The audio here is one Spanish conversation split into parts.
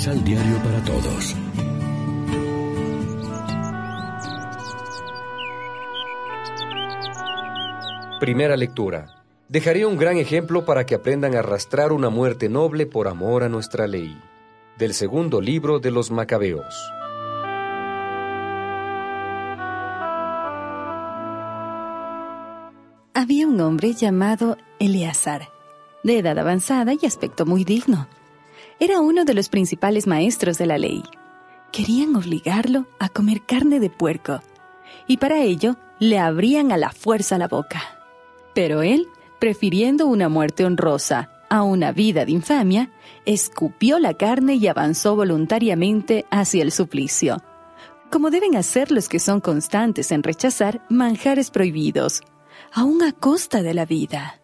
Misal Diario para Todos. Primera lectura. Dejaré un gran ejemplo para que aprendan a arrastrar una muerte noble por amor a nuestra ley. Del segundo libro de los Macabeos. Había un hombre llamado Eleazar, de edad avanzada y aspecto muy digno. Era uno de los principales maestros de la ley. Querían obligarlo a comer carne de puerco, y para ello le abrían a la fuerza la boca. Pero él, prefiriendo una muerte honrosa a una vida de infamia, escupió la carne y avanzó voluntariamente hacia el suplicio, como deben hacer los que son constantes en rechazar manjares prohibidos, aún a costa de la vida.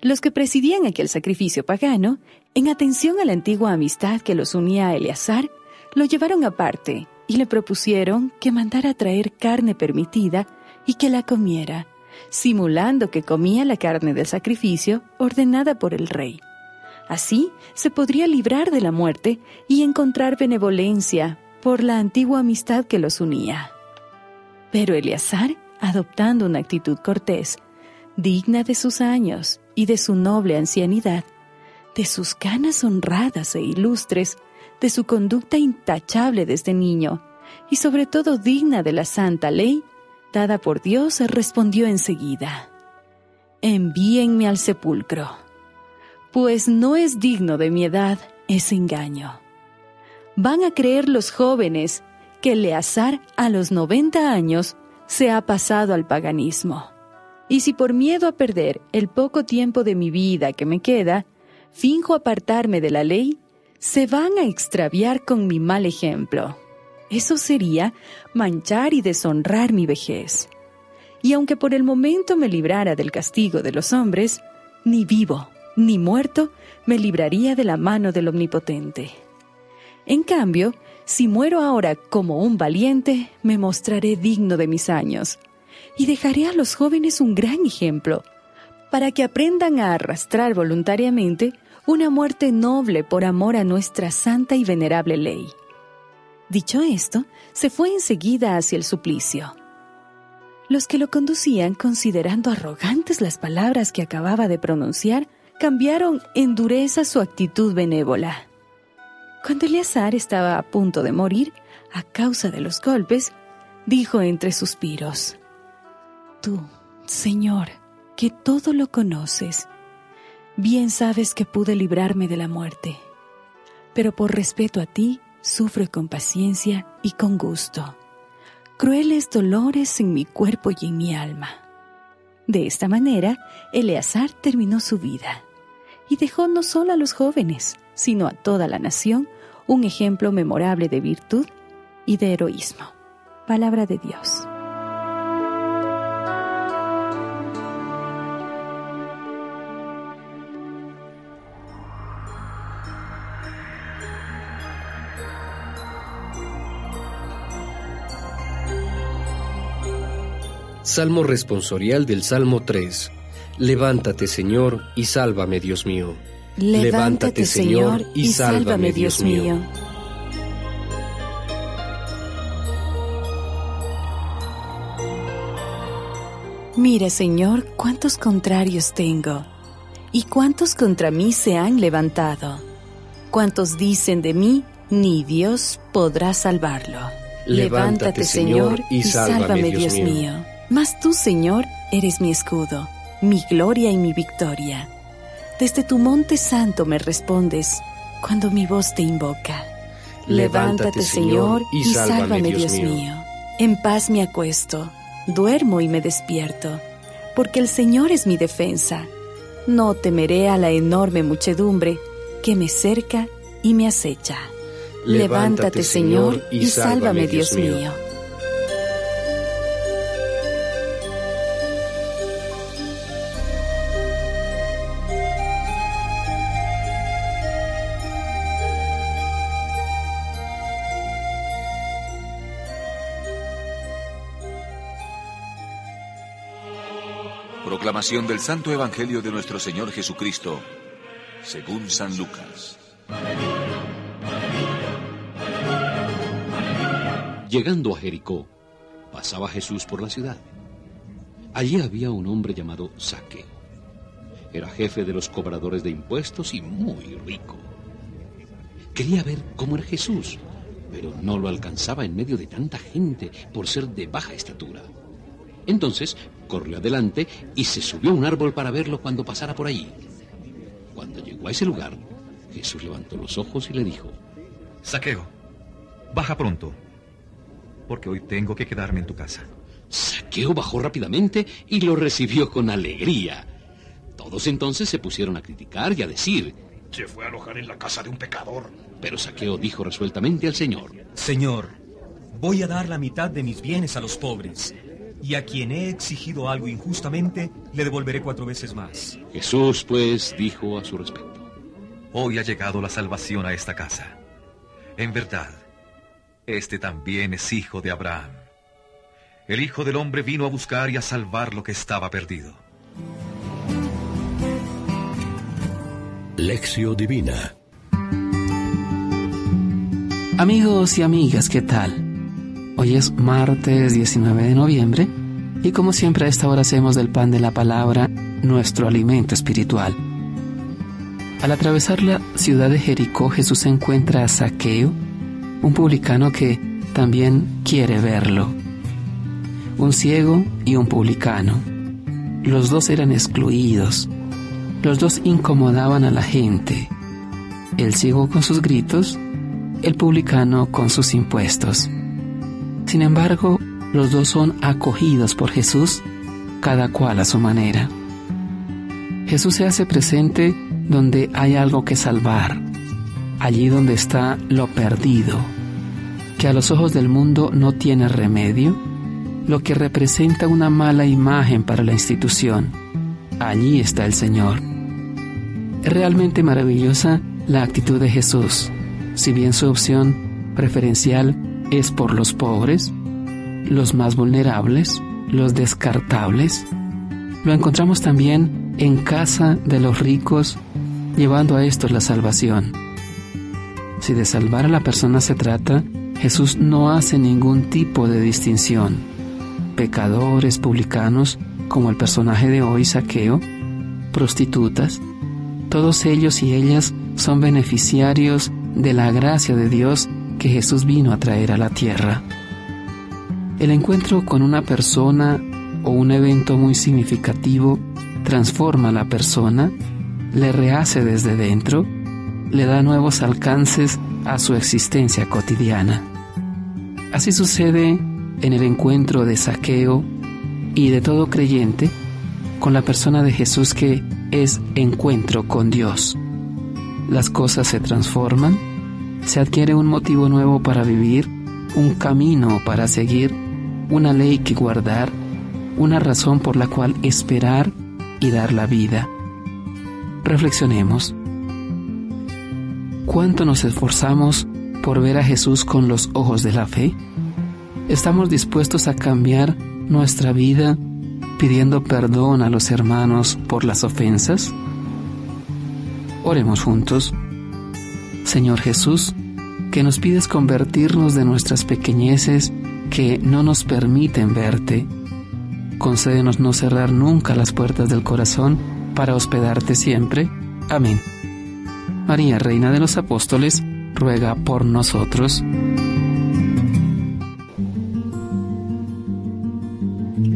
Los que presidían aquel sacrificio pagano, en atención a la antigua amistad que los unía a Eleazar, lo llevaron aparte y le propusieron que mandara traer carne permitida y que la comiera, simulando que comía la carne del sacrificio ordenada por el rey. Así se podría librar de la muerte y encontrar benevolencia por la antigua amistad que los unía. Pero Eleazar, adoptando una actitud cortés, digna de sus años y de su noble ancianidad, de sus canas honradas e ilustres, de su conducta intachable desde niño, y sobre todo digna de la santa ley, dada por Dios, respondió enseguida, Envíenme al sepulcro, pues no es digno de mi edad ese engaño. Van a creer los jóvenes que Eleazar a los 90 años se ha pasado al paganismo. Y si por miedo a perder el poco tiempo de mi vida que me queda, finjo apartarme de la ley, se van a extraviar con mi mal ejemplo. Eso sería manchar y deshonrar mi vejez. Y aunque por el momento me librara del castigo de los hombres, ni vivo ni muerto me libraría de la mano del Omnipotente. En cambio, si muero ahora como un valiente, me mostraré digno de mis años y dejaré a los jóvenes un gran ejemplo, para que aprendan a arrastrar voluntariamente una muerte noble por amor a nuestra santa y venerable ley. Dicho esto, se fue enseguida hacia el suplicio. Los que lo conducían, considerando arrogantes las palabras que acababa de pronunciar, cambiaron en dureza su actitud benévola. Cuando Eleazar estaba a punto de morir, a causa de los golpes, dijo entre suspiros, Tú, Señor, que todo lo conoces, bien sabes que pude librarme de la muerte, pero por respeto a ti, sufro con paciencia y con gusto. Crueles dolores en mi cuerpo y en mi alma. De esta manera, Eleazar terminó su vida y dejó no solo a los jóvenes, sino a toda la nación un ejemplo memorable de virtud y de heroísmo. Palabra de Dios. Salmo responsorial del Salmo 3. Levántate, Señor, y sálvame, Dios mío. Levántate, Señor, y sálvame, Dios mío. Mira, Señor, cuántos contrarios tengo, y cuántos contra mí se han levantado. Cuántos dicen de mí, ni Dios podrá salvarlo. Levántate, Señor, y sálvame, Dios mío. Mas tú, Señor, eres mi escudo, mi gloria y mi victoria. Desde tu monte santo me respondes cuando mi voz te invoca. Levántate, Señor, y sálvame, Dios mío. En paz me acuesto, duermo y me despierto, porque el Señor es mi defensa. No temeré a la enorme muchedumbre que me cerca y me acecha. Levántate, Señor, y sálvame, Dios mío. Proclamación del Santo Evangelio de nuestro Señor Jesucristo, según San Lucas. Llegando a Jericó, pasaba Jesús por la ciudad. Allí había un hombre llamado Saqueo. Era jefe de los cobradores de impuestos y muy rico. Quería ver cómo era Jesús, pero no lo alcanzaba en medio de tanta gente por ser de baja estatura. Entonces corrió adelante y se subió a un árbol para verlo cuando pasara por allí. Cuando llegó a ese lugar, Jesús levantó los ojos y le dijo, Saqueo, baja pronto, porque hoy tengo que quedarme en tu casa. Saqueo bajó rápidamente y lo recibió con alegría. Todos entonces se pusieron a criticar y a decir, se fue a alojar en la casa de un pecador. Pero Saqueo dijo resueltamente al Señor, Señor, voy a dar la mitad de mis bienes a los pobres, y a quien he exigido algo injustamente, le devolveré cuatro veces más. Jesús, pues, dijo a su respecto, Hoy ha llegado la salvación a esta casa. En verdad, este también es hijo de Abraham. El Hijo del Hombre vino a buscar y a salvar lo que estaba perdido. Lección Divina Amigos y amigas, ¿qué tal? Hoy es martes 19 de noviembre y como siempre a esta hora hacemos del pan de la palabra nuestro alimento espiritual. Al atravesar la ciudad de Jericó, Jesús encuentra a Saqueo, un publicano que también quiere verlo. Un ciego y un publicano. Los dos eran excluidos. Los dos incomodaban a la gente. El ciego con sus gritos, el publicano con sus impuestos. Sin embargo, los dos son acogidos por Jesús, cada cual a su manera. Jesús se hace presente donde hay algo que salvar, allí donde está lo perdido, que a los ojos del mundo no tiene remedio, lo que representa una mala imagen para la institución. Allí está el Señor. Es realmente maravillosa la actitud de Jesús, si bien su opción preferencial es por los pobres, los más vulnerables, los descartables. Lo encontramos también en casa de los ricos, llevando a estos la salvación. Si de salvar a la persona se trata, Jesús no hace ningún tipo de distinción. Pecadores, publicanos, como el personaje de hoy, Saqueo, prostitutas, todos ellos y ellas son beneficiarios de la gracia de Dios que Jesús vino a traer a la tierra. El encuentro con una persona o un evento muy significativo transforma a la persona, le rehace desde dentro, le da nuevos alcances a su existencia cotidiana. Así sucede en el encuentro de saqueo y de todo creyente con la persona de Jesús que es encuentro con Dios. Las cosas se transforman, se adquiere un motivo nuevo para vivir, un camino para seguir, una ley que guardar, una razón por la cual esperar y dar la vida. Reflexionemos. ¿Cuánto nos esforzamos por ver a Jesús con los ojos de la fe? ¿Estamos dispuestos a cambiar nuestra vida pidiendo perdón a los hermanos por las ofensas? Oremos juntos. Señor Jesús, que nos pides convertirnos de nuestras pequeñeces que no nos permiten verte. Concédenos no cerrar nunca las puertas del corazón para hospedarte siempre. Amén. María, Reina de los Apóstoles, ruega por nosotros.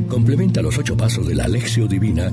Complementa los ocho pasos de la Alexio Divina